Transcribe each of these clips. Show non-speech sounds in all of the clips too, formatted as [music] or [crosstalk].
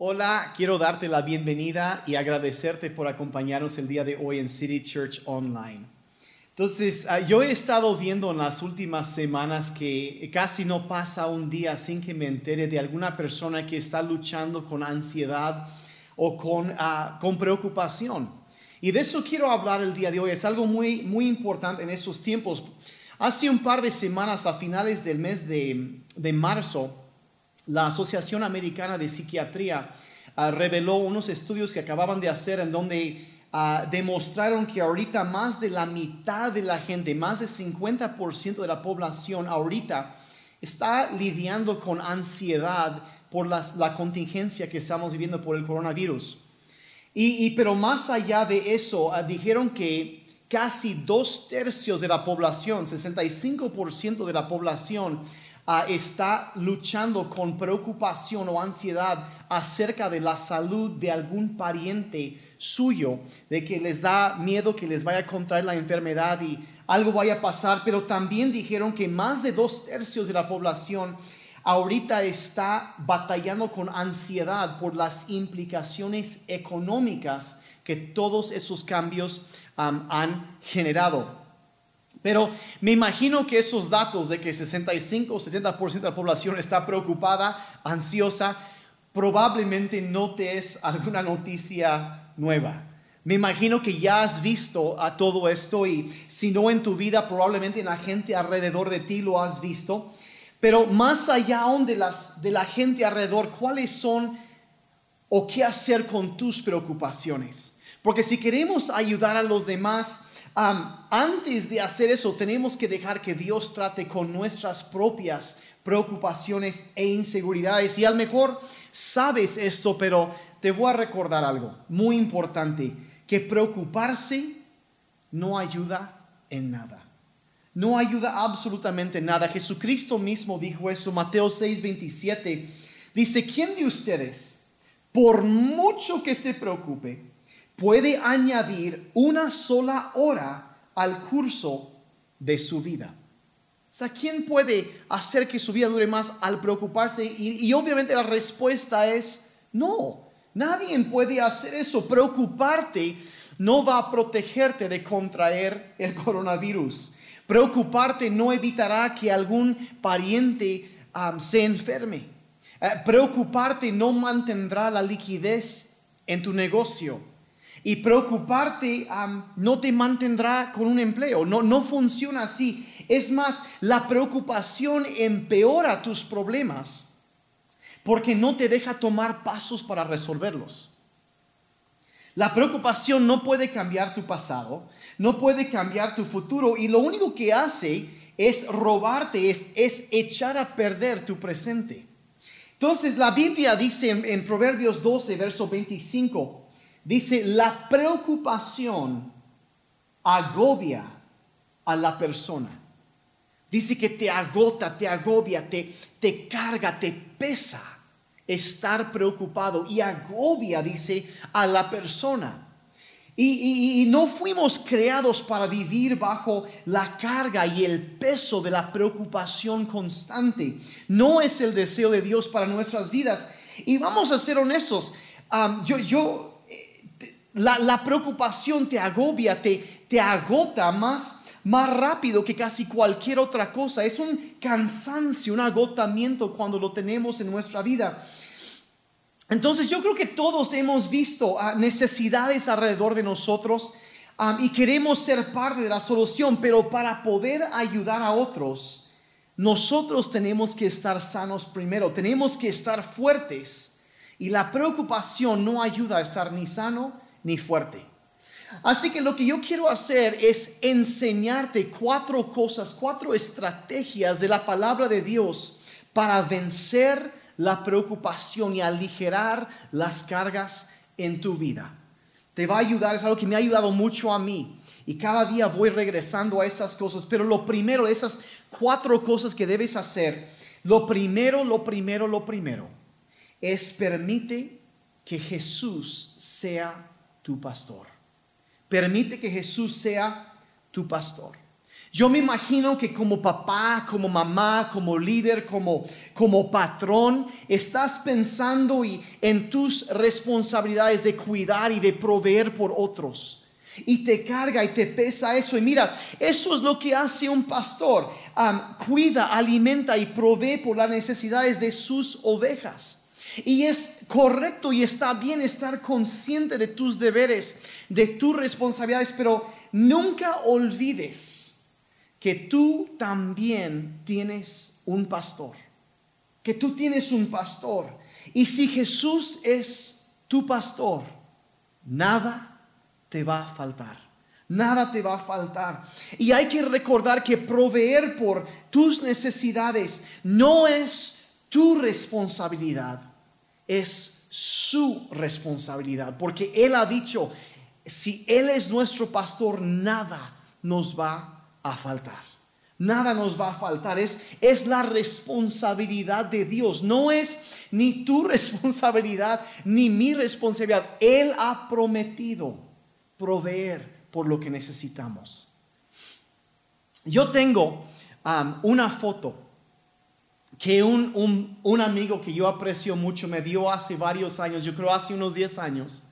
Hola, quiero darte la bienvenida y agradecerte por acompañarnos el día de hoy en City Church Online. Entonces, ah, yo he estado viendo en las últimas semanas que casi no pasa un día sin que me entere de alguna persona que está luchando con ansiedad o con, ah, con preocupación. Y de eso quiero hablar el día de hoy. Es algo muy, muy importante en esos tiempos. Hace un par de semanas, a finales del mes de, de marzo, la Asociación Americana de Psiquiatría ah, reveló unos estudios que acababan de hacer en donde ah, demostraron que ahorita más de la mitad de la gente, más del 50% de la población ahorita está lidiando con ansiedad por la contingencia que estamos viviendo por el coronavirus. Y, pero más allá de eso, ah, dijeron que casi dos tercios de la población, 65% de la población, Ah, está luchando con preocupación o ansiedad acerca de la salud de algún pariente suyo, de que les da miedo que les vaya a contraer la enfermedad y algo vaya a pasar, pero también dijeron que más de dos tercios de la población ahorita está batallando con ansiedad por las implicaciones económicas que todos esos cambios han generado. Pero me imagino que esos datos de que 65 o 70% de la población está preocupada, ansiosa, probablemente no te es alguna noticia nueva. Me imagino que ya has visto a todo esto y si no en tu vida, probablemente en la gente alrededor de ti lo has visto. Pero más allá de, las, de la gente alrededor, ¿cuáles son o qué hacer con tus preocupaciones? Porque si queremos ayudar a los demás, antes de hacer eso, tenemos que dejar que Dios trate con nuestras propias preocupaciones e inseguridades. Y a lo mejor sabes esto, pero te voy a recordar algo muy importante, que preocuparse no ayuda en nada. No ayuda absolutamente nada. Jesucristo mismo dijo eso, Mateo 6, 27. Dice, ¿quién de ustedes, por mucho que se preocupe, puede añadir una sola hora al curso de su vida. O sea, ¿quién puede hacer que su vida dure más al preocuparse? Y, obviamente la respuesta es no. Nadie puede hacer eso. Preocuparte no va a protegerte de contraer el coronavirus. Preocuparte no evitará que algún pariente se enferme. Eh, preocuparte no mantendrá la liquidez en tu negocio. Y preocuparte no te mantendrá con un empleo. No, no funciona así. Es más, la preocupación empeora tus problemas porque no te deja tomar pasos para resolverlos. La preocupación no puede cambiar tu pasado, no puede cambiar tu futuro y lo único que hace es robarte, es, es echar a perder tu presente. Entonces la Biblia dice en, Proverbios 12, verso 25, Dice, la preocupación agobia a la persona. Dice que te agota, te agobia, te, te carga, te pesa estar preocupado y agobia, dice, a la persona. Y, y, no fuimos creados para vivir bajo la carga y el peso de la preocupación constante. No es el deseo de Dios para nuestras vidas. Y vamos a ser honestos. yo, yo la, preocupación te agobia, te, te agota más, más rápido que casi cualquier otra cosa. Es un cansancio, un agotamiento cuando lo tenemos en nuestra vida. Entonces yo creo que todos hemos visto ah, necesidades alrededor de nosotros ah, y queremos ser parte de la solución, pero para poder ayudar a otros, nosotros tenemos que estar sanos primero, tenemos que estar fuertes. Y la preocupación no ayuda a estar ni sano ni fuerte. Así que lo que yo quiero hacer es enseñarte cuatro cosas, cuatro estrategias de la palabra de Dios para vencer la preocupación y aligerar las cargas en tu vida. Te va a ayudar, es algo que me ha ayudado mucho a mí. Y cada día voy regresando a esas cosas. Pero lo primero, esas cuatro cosas que debes hacer, lo primero, lo primero, lo primero, es permite que Jesús sea tu pastor. Permite que Jesús sea tu pastor. Yo me imagino que como papá, como mamá, como líder, como, como patrón, estás pensando y, en tus responsabilidades de cuidar y de proveer por otros. Y te carga y te pesa eso. Y mira, eso es lo que hace un pastor. cuida, alimenta y provee por las necesidades de sus ovejas. Y es correcto y está bien estar consciente de tus deberes, de tus responsabilidades, pero nunca olvides que tú también tienes un pastor, que tú tienes un pastor. Y si Jesús es tu pastor, nada te va a faltar. Nada te va a faltar. Y hay que recordar que proveer por tus necesidades no es tu responsabilidad, es su responsabilidad. Porque Él ha dicho, si Él es nuestro pastor, nada nos va a faltar. Nada nos va a faltar. Es, es la responsabilidad de Dios. No es ni tu [laughs] responsabilidad ni mi responsabilidad. Él ha prometido proveer por lo que necesitamos. Yo tengo um, una foto que un, un, un, amigo que yo aprecio mucho me dio hace varios años, yo creo hace unos 10 años,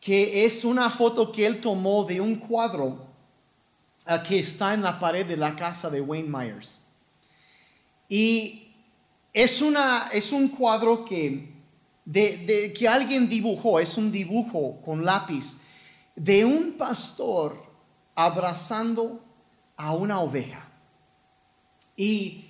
que es una foto que él tomó de un cuadro que está en la pared de la casa de Wayne Myers. Y es, una, es un cuadro que, de, que alguien dibujó, es un dibujo con lápiz de un pastor abrazando a una oveja. Y,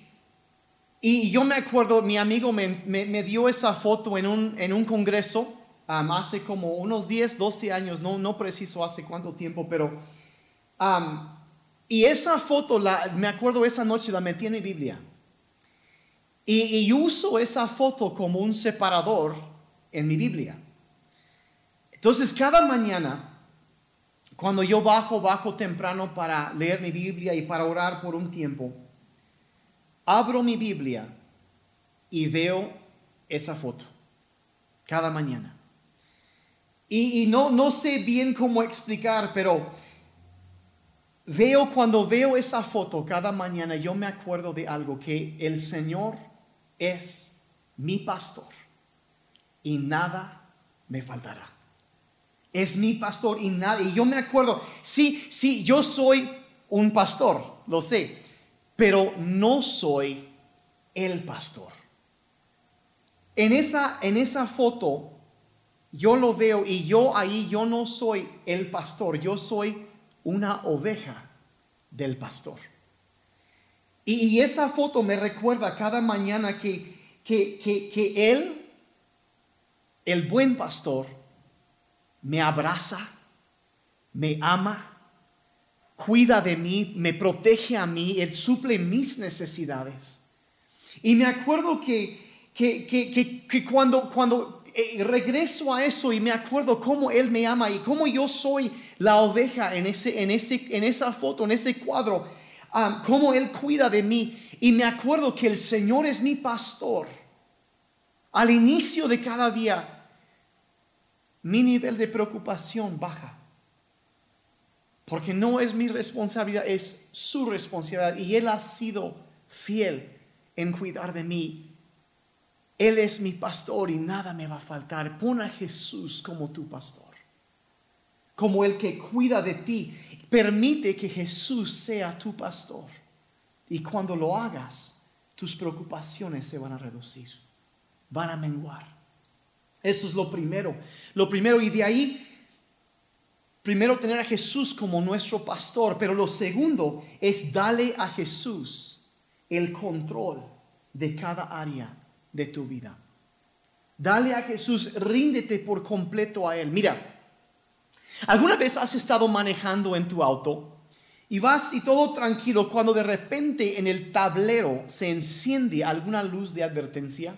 y yo me acuerdo, mi amigo me, me, dio esa foto en un, en un congreso hace como unos 10, 12 años, no, no preciso hace cuánto tiempo, pero y esa foto, la, me acuerdo esa noche, la metí en mi Biblia. Y, uso esa foto como un separador en mi Biblia. Entonces, cada mañana, cuando yo bajo, bajo temprano para leer mi Biblia y para orar por un tiempo, abro mi Biblia y veo esa foto. Cada mañana. Y, no, no sé bien cómo explicar, pero Veo cuando veo esa foto cada mañana, yo me acuerdo de algo, que el Señor es mi pastor y nada me faltará. Es mi pastor y nada. Y yo me acuerdo, sí, sí, yo soy un pastor, lo sé, pero no soy el pastor. En esa, en esa foto yo lo veo y yo ahí, yo no soy el pastor, yo soy una oveja del pastor. Y, esa foto me recuerda cada mañana que, que, que, Él, el buen pastor, me abraza, me ama, cuida de mí, me protege a mí, Él suple mis necesidades. Y me acuerdo que, que, que, que cuando, cuando eh, regreso a eso y me acuerdo cómo Él me ama y cómo yo soy la oveja en, ese, en, ese, en esa foto, en ese cuadro, cómo Él cuida de mí. Y me acuerdo que el Señor es mi pastor. Al inicio de cada día, mi nivel de preocupación baja. Porque no es mi responsabilidad, es su responsabilidad. Y Él ha sido fiel en cuidar de mí él es mi pastor y nada me va a faltar. Pon a Jesús como tu pastor, como el que cuida de ti. Permite que Jesús sea tu pastor. Y cuando lo hagas, tus preocupaciones se van a reducir, van a menguar. Eso es lo primero. Lo primero, y de ahí, primero tener a Jesús como nuestro pastor, pero lo segundo es darle a Jesús el control de cada área de tu vida. Dale a Jesús, ríndete por completo a Él. Mira, ¿alguna vez has estado manejando en tu auto y vas y todo tranquilo cuando de repente en el tablero se enciende alguna luz de advertencia?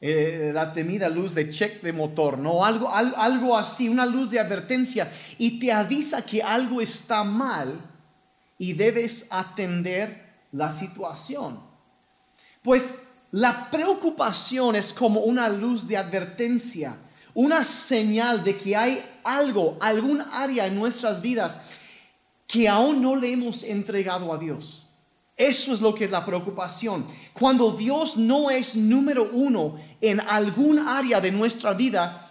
Eh, la temida luz de check de motor, ¿no? Algo, así, una luz de advertencia y te avisa que algo está mal y debes atender la situación. Pues la preocupación es como una luz de advertencia, una señal de que hay algo, algún área en nuestras vidas que aún no le hemos entregado a Dios. Eso es lo que es la preocupación. Cuando Dios no es número uno en algún área de nuestra vida,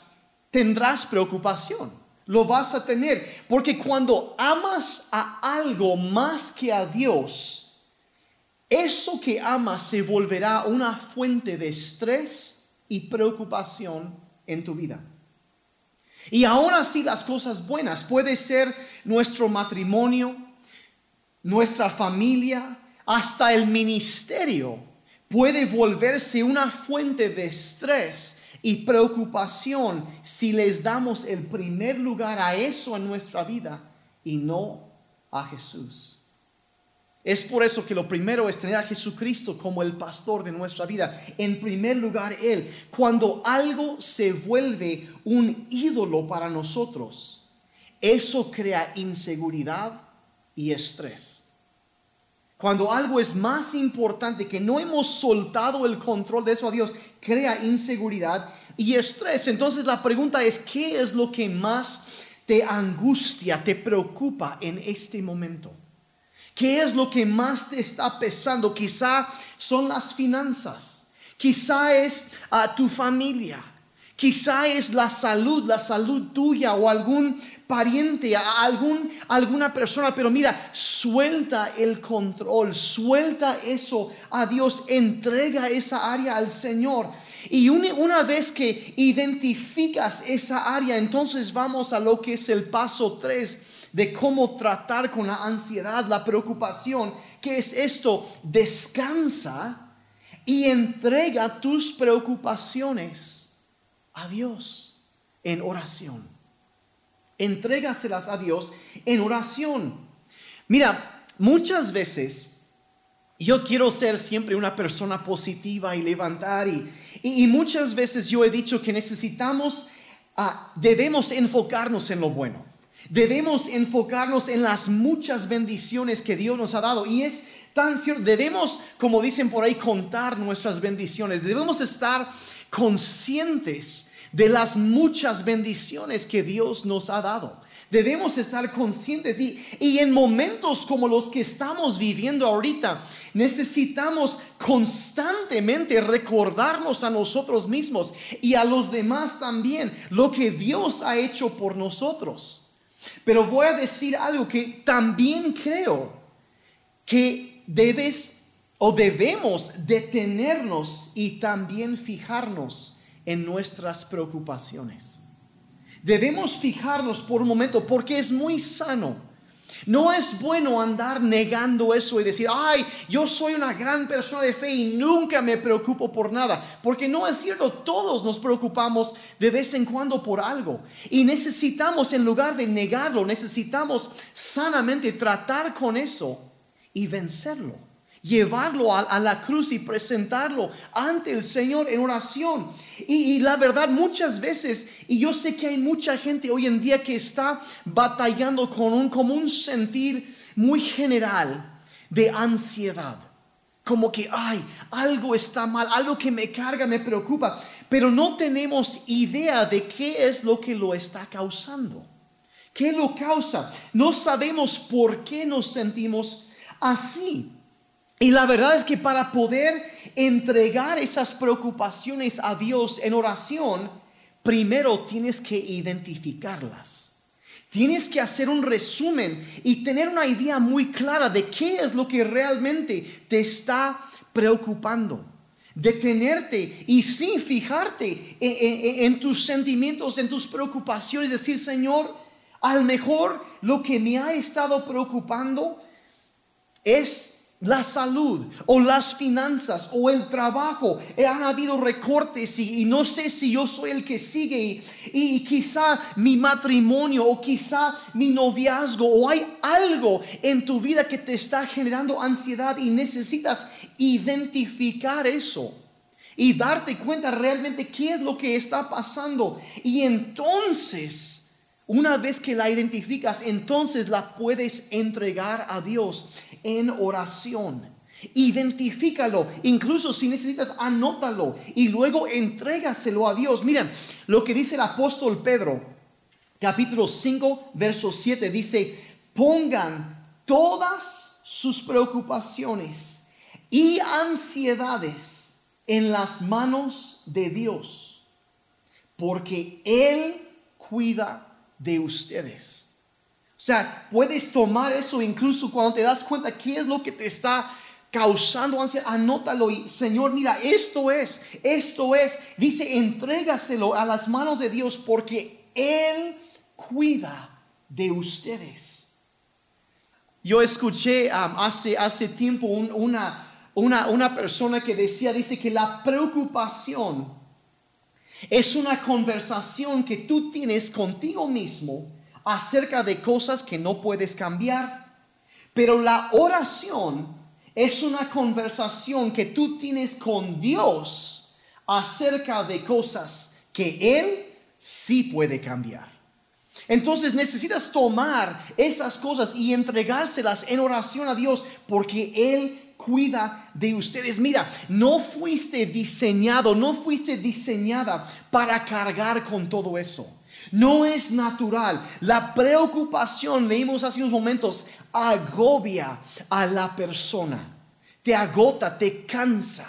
tendrás preocupación. Lo vas a tener. Porque cuando amas a algo más que a Dios, eso que amas se volverá una fuente de estrés y preocupación en tu vida. Y aún así las cosas buenas, puede ser nuestro matrimonio, nuestra familia, hasta el ministerio, puede volverse una fuente de estrés y preocupación si les damos el primer lugar a eso en nuestra vida y no a Jesús. Es por eso que lo primero es tener a Jesucristo como el pastor de nuestra vida. En primer lugar, Él. Cuando algo se vuelve un ídolo para nosotros, eso crea inseguridad y estrés. Cuando algo es más importante, que no hemos soltado el control de eso a Dios, crea inseguridad y estrés. Entonces la pregunta es, ¿qué es lo que más te angustia, te preocupa en este momento? ¿Qué es lo que más te está pesando? Quizá son las finanzas, quizá es a ah, tu familia, quizá es la salud, la salud tuya o algún pariente, a algún, alguna persona, pero mira, suelta el control, suelta eso a Dios, entrega esa área al Señor. Y una, una, vez que identificas esa área, entonces vamos a lo que es el paso 3 de cómo tratar con la ansiedad, la preocupación, que es esto, descansa y entrega tus preocupaciones a Dios en oración. Entrégaselas a Dios en oración. Mira, muchas veces yo quiero ser siempre una persona positiva y levantar y, y, muchas veces yo he dicho que necesitamos, ah, debemos enfocarnos en lo bueno. Debemos enfocarnos en las muchas bendiciones que Dios nos ha dado. Y es tan cierto, debemos, como dicen por ahí, contar nuestras bendiciones. Debemos estar conscientes de las muchas bendiciones que Dios nos ha dado. Debemos estar conscientes y, y, en momentos como los que estamos viviendo ahorita, necesitamos constantemente recordarnos a nosotros mismos y a los demás también lo que Dios ha hecho por nosotros. Pero voy a decir algo que también creo que debes o debemos detenernos y también fijarnos en nuestras preocupaciones. Debemos fijarnos por un momento porque es muy sano no es bueno andar negando eso y decir, ay, yo soy una gran persona de fe y nunca me preocupo por nada. Porque no es cierto, todos nos preocupamos de vez en cuando por algo. Y necesitamos, en lugar de negarlo, necesitamos sanamente tratar con eso y vencerlo llevarlo a, la cruz y presentarlo ante el Señor en oración. Y, la verdad, muchas veces, y yo sé que hay mucha gente hoy en día que está batallando con un, como un sentir muy general de ansiedad. Como que, ay, algo está mal, algo que me carga, me preocupa, pero no tenemos idea de qué es lo que lo está causando. ¿Qué lo causa? No sabemos por qué nos sentimos así. Y la verdad es que para poder entregar esas preocupaciones a Dios en oración, primero tienes que identificarlas. Tienes que hacer un resumen y tener una idea muy clara de qué es lo que realmente te está preocupando. Detenerte y sin fijarte en, tus sentimientos, en tus preocupaciones. Decir, Señor, a lo mejor lo que me ha estado preocupando es la salud o las finanzas o el trabajo. Eh, han habido recortes y, no sé si yo soy el que sigue y, quizá mi matrimonio o quizá mi noviazgo o hay algo en tu vida que te está generando ansiedad y necesitas identificar eso y darte cuenta realmente qué es lo que está pasando. Y entonces una vez que la identificas, entonces la puedes entregar a Dios en oración. Identifícalo, incluso si necesitas, anótalo y luego entrégaselo a Dios. Miren lo que dice el apóstol Pedro, capítulo 5, verso 7, dice, pongan todas sus preocupaciones y ansiedades en las manos de Dios, porque Él cuida de ustedes. O sea, puedes tomar eso incluso cuando te das cuenta qué es lo que te está causando ansiedad, anótalo y Señor, mira, esto es, esto es, dice, entrégaselo a las manos de Dios porque Él cuida de ustedes. Yo escuché um, hace, hace tiempo una, una, una persona que decía, dice que la preocupación es una conversación que tú tienes contigo mismo acerca de cosas que no puedes cambiar. Pero la oración es una conversación que tú tienes con Dios acerca de cosas que Él sí puede cambiar. Entonces necesitas tomar esas cosas y entregárselas en oración a Dios porque Él cuida de ustedes. Mira, no fuiste diseñado, no fuiste diseñada para cargar con todo eso. No es natural. La preocupación, leímos hace unos momentos, agobia a la persona. Te agota, te cansa,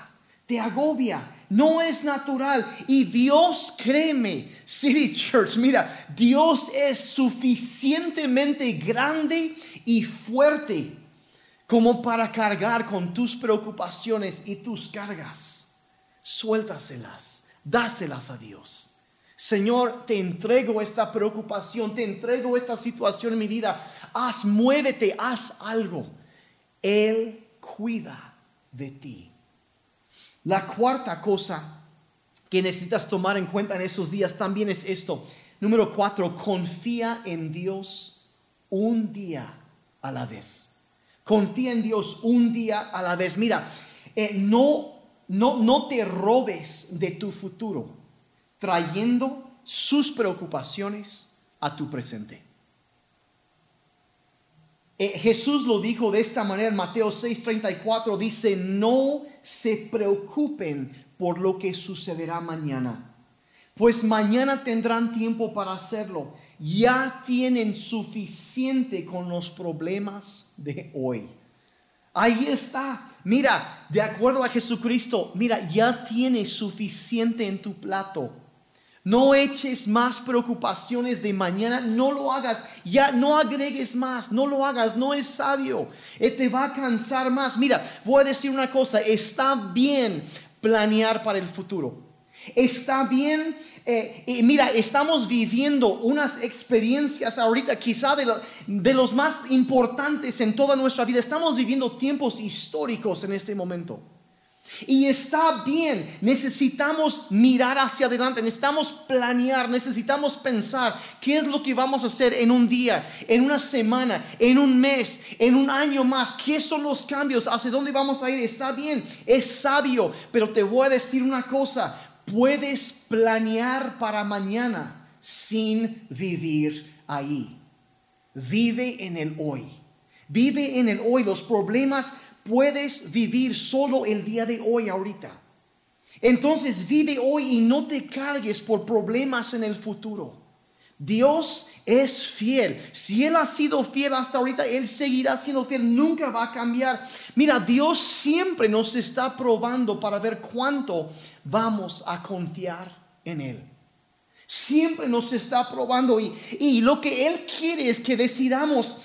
te agobia. No es natural. Y Dios, créeme, City Church, mira, Dios es suficientemente grande y fuerte como para cargar con tus preocupaciones y tus cargas. Suéltaselas, dáselas a Dios. Señor, te entrego esta preocupación, te entrego esta situación en mi vida. Haz, muévete, haz algo. Él cuida de ti. La cuarta cosa que necesitas tomar en cuenta en esos días también es esto. Número cuatro, confía en Dios un día a la vez. Confía en Dios un día a la vez. Mira, eh, no, no, no te robes de tu futuro trayendo sus preocupaciones a tu presente. Eh, Jesús lo dijo de esta manera en Mateo 6:34, dice, no se preocupen por lo que sucederá mañana, pues mañana tendrán tiempo para hacerlo. Ya tienen suficiente con los problemas de hoy. Ahí está. Mira, de acuerdo a Jesucristo, mira, ya tienes suficiente en tu plato no eches más preocupaciones de mañana, no lo hagas, ya no agregues más, no lo hagas, no es sabio, eh, te va a cansar más. Mira, voy a decir una cosa, está bien planear para el futuro, está bien eh, y mira, estamos viviendo unas experiencias ahorita, quizá de, de, los más importantes en toda nuestra vida. Estamos viviendo tiempos históricos en este momento. Y está bien, necesitamos mirar hacia adelante, necesitamos planear, necesitamos pensar qué es lo que vamos a hacer en un día, en una semana, en un mes, en un año más, qué son los cambios, hacia dónde vamos a ir. Está bien, es sabio, pero te voy a decir una cosa, puedes planear para mañana sin vivir ahí. Vive en el hoy. Vive en el hoy. Los problemas puedes vivir solo el día de hoy ahorita. Entonces vive hoy y no te cargues por problemas en el futuro. Dios es fiel. Si Él ha sido fiel hasta ahorita, Él seguirá siendo fiel. Nunca va a cambiar. Mira, Dios siempre nos está probando para ver cuánto vamos a confiar en Él. Siempre nos está probando y, y lo que Él quiere es que decidamos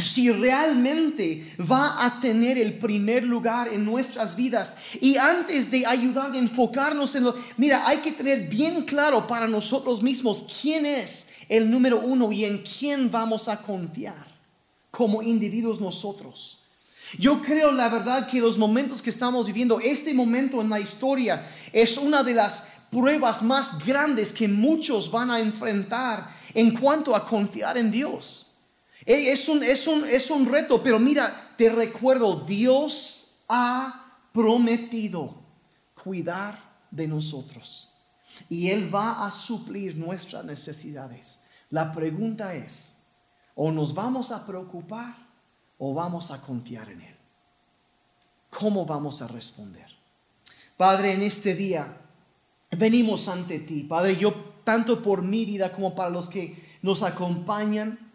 si realmente va a tener el primer lugar en nuestras vidas. Y antes de ayudar a enfocarnos en lo... Mira, hay que tener bien claro para nosotros mismos quién es el número uno y en quién vamos a confiar como individuos nosotros. Yo creo la verdad que los momentos que estamos viviendo, este momento en la historia, es una de las pruebas más grandes que muchos van a enfrentar en cuanto a confiar en Dios. Es un, es, un, es un reto, pero mira, te recuerdo, Dios ha prometido cuidar de nosotros y Él va a suplir nuestras necesidades. La pregunta es, o nos vamos a preocupar o vamos a confiar en Él. ¿Cómo vamos a responder? Padre, en este día venimos ante ti. Padre, yo tanto por mi vida como para los que nos acompañan,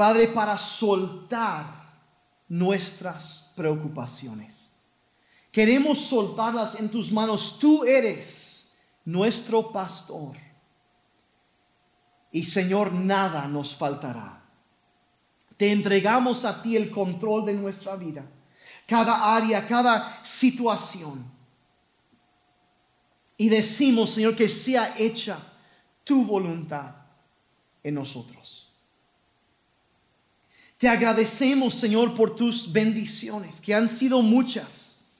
Padre, para soltar nuestras preocupaciones. Queremos soltarlas en tus manos. Tú eres nuestro pastor. Y Señor, nada nos faltará. Te entregamos a ti el control de nuestra vida, cada área, cada situación. Y decimos, Señor, que sea hecha tu voluntad en nosotros. Te agradecemos, Señor, por tus bendiciones, que han sido muchas.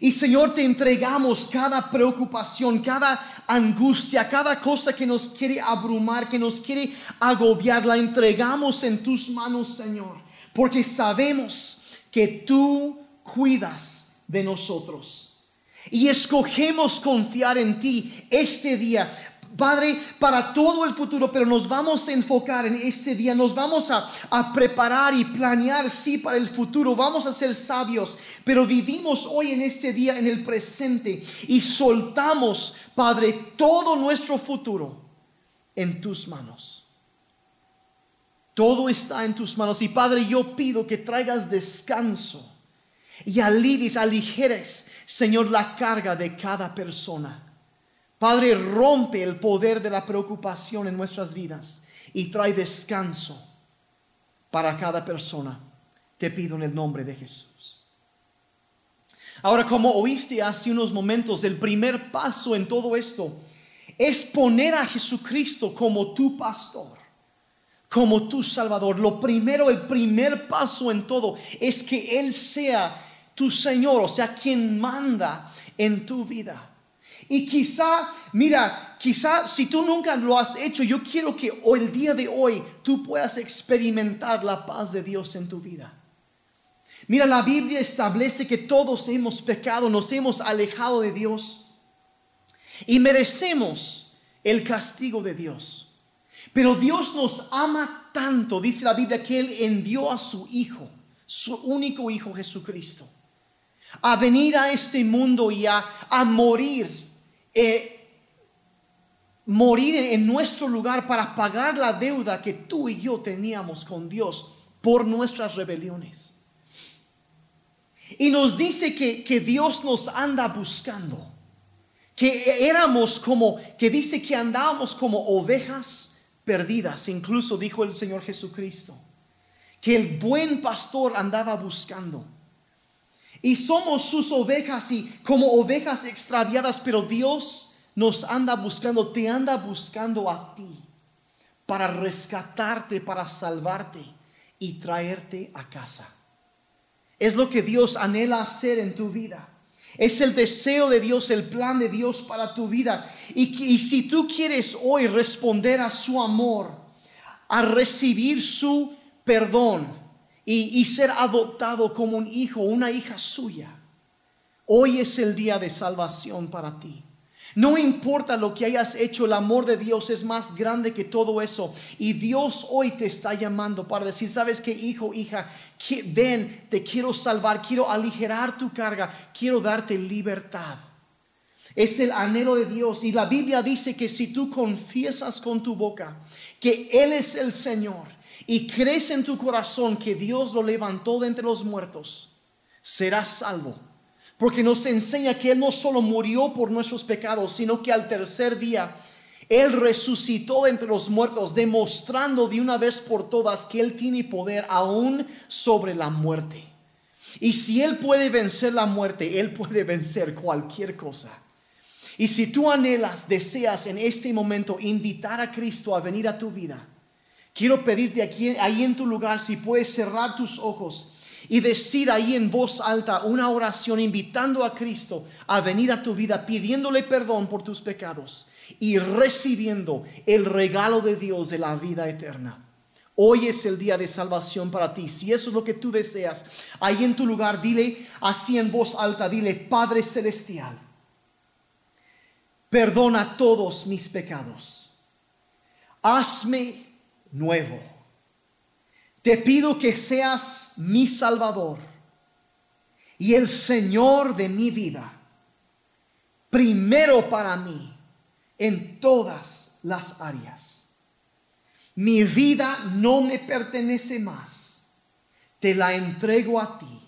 Y Señor, te entregamos cada preocupación, cada angustia, cada cosa que nos quiere abrumar, que nos quiere agobiar, la entregamos en tus manos, Señor, porque sabemos que tú cuidas de nosotros. Y escogemos confiar en ti este día Padre, para todo el futuro, pero nos vamos a enfocar en este día, nos vamos a, preparar y planear, sí, para el futuro, vamos a ser sabios, pero vivimos hoy en este día, en el presente, y soltamos, Padre, todo nuestro futuro en tus manos. Todo está en tus manos. Y Padre, yo pido que traigas descanso y alivies, aligeres, Señor, la carga de cada persona. Padre, rompe el poder de la preocupación en nuestras vidas y trae descanso para cada persona. Te pido en el nombre de Jesús. Ahora, como oíste hace unos momentos, el primer paso en todo esto es poner a Jesucristo como tu pastor, como tu Salvador. Lo primero, el primer paso en todo es que Él sea tu Señor, o sea, quien manda en tu vida. Y quizá, mira, quizá si tú nunca lo has hecho, yo quiero que hoy, el día de hoy tú puedas experimentar la paz de Dios en tu vida. Mira, la Biblia establece que todos hemos pecado, nos hemos alejado de Dios y merecemos el castigo de Dios. Pero Dios nos ama tanto, dice la Biblia, que Él envió a su Hijo, su único Hijo Jesucristo, a venir a este mundo y a, a morir eh, morir en nuestro lugar para pagar la deuda que tú y yo teníamos con Dios por nuestras rebeliones. Y nos dice que, que Dios nos anda buscando, que éramos como, que dice que andábamos como ovejas perdidas, incluso dijo el Señor Jesucristo, que el buen pastor andaba buscando. Y somos sus ovejas y como ovejas extraviadas, pero Dios nos anda buscando, te anda buscando a ti para rescatarte, para salvarte y traerte a casa. Es lo que Dios anhela hacer en tu vida. Es el deseo de Dios, el plan de Dios para tu vida. Y, y, si tú quieres hoy responder a su amor, a recibir su perdón, y, ser adoptado como un hijo, una hija suya. Hoy es el día de salvación para ti. No importa lo que hayas hecho, el amor de Dios es más grande que todo eso. Y Dios hoy te está llamando para decir, sabes que hijo, hija, ven, te quiero salvar, quiero aligerar tu carga, quiero darte libertad. Es el anhelo de Dios. Y la Biblia dice que si tú confiesas con tu boca que Él es el Señor y crees en tu corazón que Dios lo levantó de entre los muertos, serás salvo. Porque nos enseña que Él no solo murió por nuestros pecados, sino que al tercer día Él resucitó de entre los muertos, demostrando de una vez por todas que Él tiene poder aún sobre la muerte. Y si Él puede vencer la muerte, Él puede vencer cualquier cosa. Y si tú anhelas, deseas en este momento invitar a Cristo a venir a tu vida, Quiero pedirte aquí, ahí en tu lugar, si puedes cerrar tus ojos y decir ahí en voz alta una oración invitando a Cristo a venir a tu vida, pidiéndole perdón por tus pecados y recibiendo el regalo de Dios de la vida eterna. Hoy es el día de salvación para ti. Si eso es lo que tú deseas, ahí en tu lugar, dile así en voz alta, dile, Padre Celestial, perdona todos mis pecados. Hazme nuevo. Te pido que seas mi Salvador y el Señor de mi vida, primero para mí en todas las áreas. Mi vida no me pertenece más. Te la entrego a ti.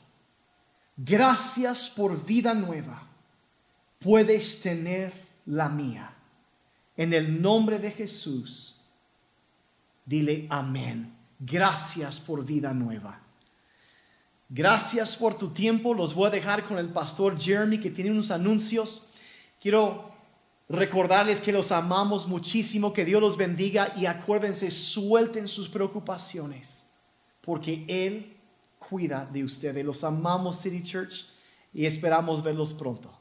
Gracias por vida nueva. Puedes tener la mía. En el nombre de Jesús, dile amén. Gracias por vida nueva. Gracias por tu tiempo. Los voy a dejar con el pastor Jeremy que tiene unos anuncios. Quiero recordarles que los amamos muchísimo, que Dios los bendiga y acuérdense, suelten sus preocupaciones, porque Él cuida de ustedes. Los amamos City Church y esperamos verlos pronto.